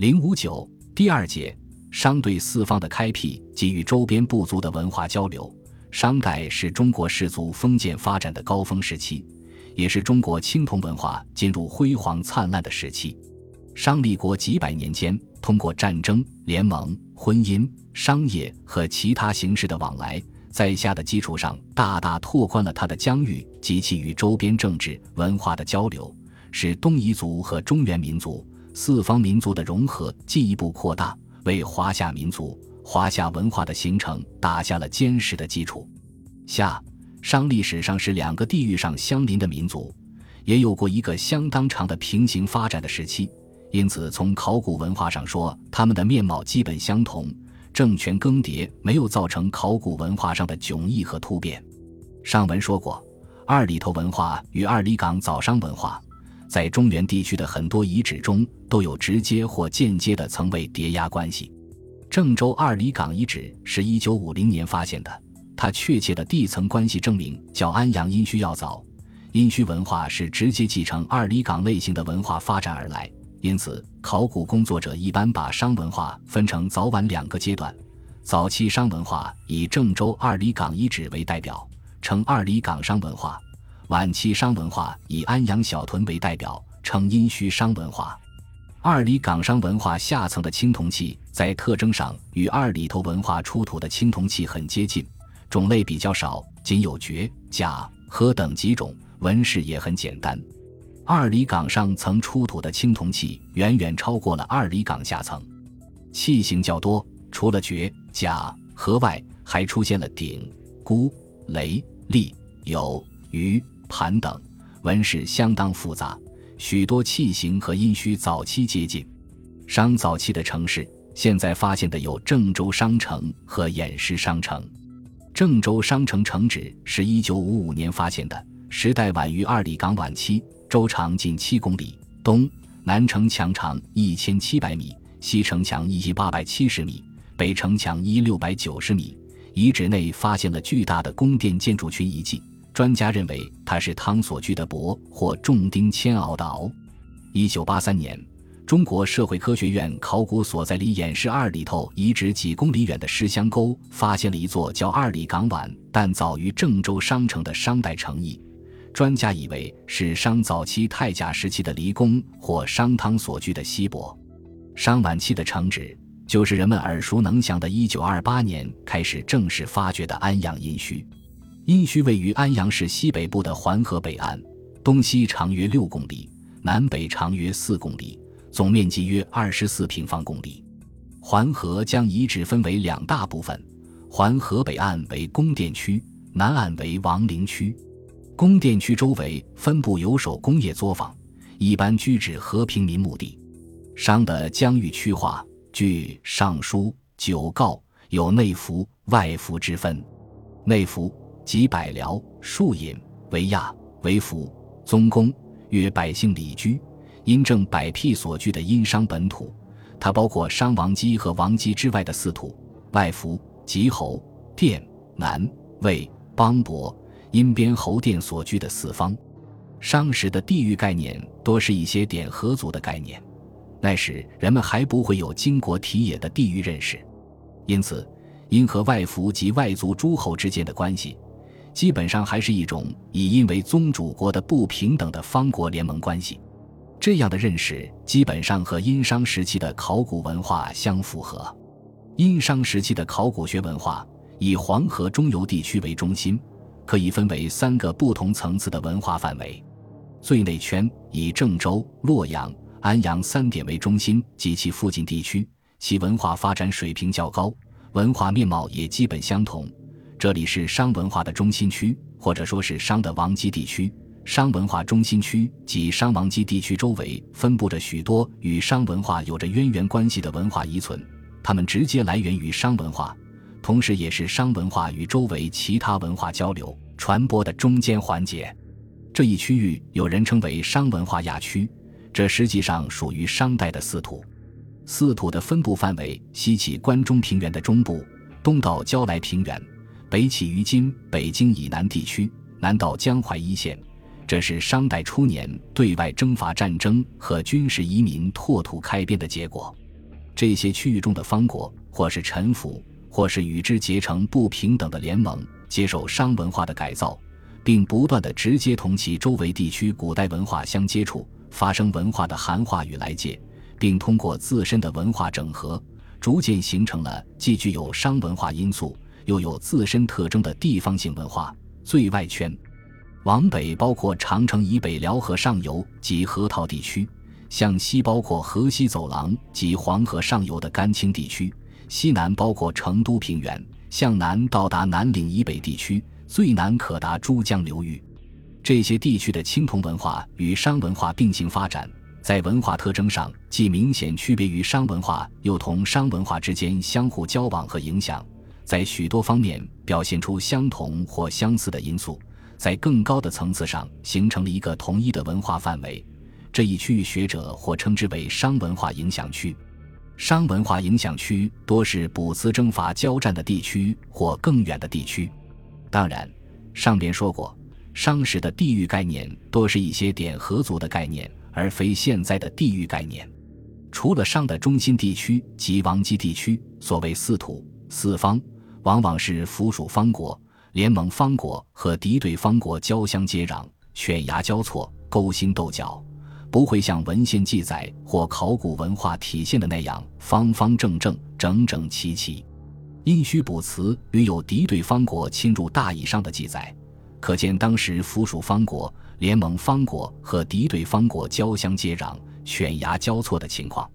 零五九第二节，商对四方的开辟及与周边部族的文化交流。商代是中国氏族封建发展的高峰时期，也是中国青铜文化进入辉煌灿烂的时期。商立国几百年间，通过战争、联盟、婚姻、商业和其他形式的往来，在下的基础上，大大拓宽了它的疆域及其与周边政治文化的交流，使东夷族和中原民族四方民族的融合进一步扩大，为华夏民族、华夏文化的形成打下了坚实的基础。夏商历史上是两个地域上相邻的民族，也有过一个相当长的平行发展的时期。因此，从考古文化上说，他们的面貌基本相同，政权更迭没有造成考古文化上的迥异和突变。上文说过，二里头文化与二里岗早商文化，在中原地区的很多遗址中都有直接或间接的层位叠压关系。郑州二里岗遗址是一九五零年发现的，它确切的地层关系证明较安阳殷墟要早。殷墟文化是直接继承二里岗类型的文化发展而来。因此，考古工作者一般把商文化分成早晚两个阶段。早期商文化以郑州二里岗遗址为代表，称二里岗商文化；晚期商文化以安阳小屯为代表，称殷墟商文化。二里岗商文化下层的青铜器在特征上与二里头文化出土的青铜器很接近，种类比较少，仅有爵、甲、和等几种，纹饰也很简单。二里岗上层出土的青铜器远远超过了二里岗下层，器型较多，除了爵、甲、和外，还出现了鼎、箍、雷、立、有、鱼、盘等，纹饰相当复杂。许多器型和殷墟早期接近。商早期的城市，现在发现的有郑州商城和偃师商城。郑州商城城址是一九五五年发现的，时代晚于二里岗晚期。周长近七公里，东南城墙长一千七百米，西城墙一千八百七十米，北城墙一六百九十米。遗址内发现了巨大的宫殿建筑群遗迹，专家认为它是汤所居的帛或重丁铅熬的熬。一九八三年，中国社会科学院考古所在离偃师二里头遗址几公里远的石香沟，发现了一座叫二里岗晚但早于郑州商城的商代城邑。专家以为是商早期太甲时期的离宫或商汤所居的西伯，商晚期的城址就是人们耳熟能详的1928年开始正式发掘的安阳殷墟。殷墟位于安阳市西北部的环河北岸，东西长约六公里，南北长约四公里，总面积约二十四平方公里。环河将遗址分为两大部分，环河北岸为宫殿区，南岸为王陵区。宫殿区周围分布有手工业作坊，一般居址和平民墓地。商的疆域区划，据《尚书·九告》有内服、外服之分。内服即百僚、庶隐为亚为服，宗公曰百姓里居，因正百辟所居的殷商本土，它包括商王姬和王姬之外的四土。外服吉侯、殿、南、魏、邦伯。因边侯殿所居的四方，商时的地域概念多是一些点合族的概念，那时人们还不会有经国体野的地域认识，因此，因和外服及外族诸侯之间的关系，基本上还是一种以因为宗主国的不平等的方国联盟关系。这样的认识基本上和殷商时期的考古文化相符合。殷商时期的考古学文化以黄河中游地区为中心。可以分为三个不同层次的文化范围，最内圈以郑州、洛阳、安阳三点为中心及其附近地区，其文化发展水平较高，文化面貌也基本相同。这里是商文化的中心区，或者说是商的王基地区。商文化中心区及商王基地区周围分布着许多与商文化有着渊源关系的文化遗存，它们直接来源于商文化。同时，也是商文化与周围其他文化交流传播的中间环节。这一区域有人称为商文化亚区，这实际上属于商代的四土。四土的分布范围：西起关中平原的中部，东到胶来平原，北起于今北京以南地区，南到江淮一线。这是商代初年对外征伐战争和军事移民拓土开边的结果。这些区域中的方国，或是臣服，或是与之结成不平等的联盟，接受商文化的改造，并不断的直接同其周围地区古代文化相接触，发生文化的含化与来界，并通过自身的文化整合，逐渐形成了既具有商文化因素，又有自身特征的地方性文化。最外圈，往北包括长城以北辽河上游及河套地区。向西包括河西走廊及黄河上游的甘青地区，西南包括成都平原，向南到达南岭以北地区，最南可达珠江流域。这些地区的青铜文化与商文化并行发展，在文化特征上既明显区别于商文化，又同商文化之间相互交往和影响，在许多方面表现出相同或相似的因素，在更高的层次上形成了一个统一的文化范围。这一区域学者或称之为商文化影响区。商文化影响区多是卜辞征伐交战的地区或更远的地区。当然，上边说过，商时的地域概念多是一些点合族的概念，而非现在的地域概念。除了商的中心地区及王畿地区，所谓四土四方，往往是附属方国、联盟方国和敌对方国交相接壤，犬牙交错，勾心斗角。不会像文献记载或考古文化体现的那样方方正正、整整齐齐。殷墟卜辞屡有敌对方国侵入大以上的记载，可见当时附属方国、联盟方国和敌对方国交相接壤、犬牙交错的情况。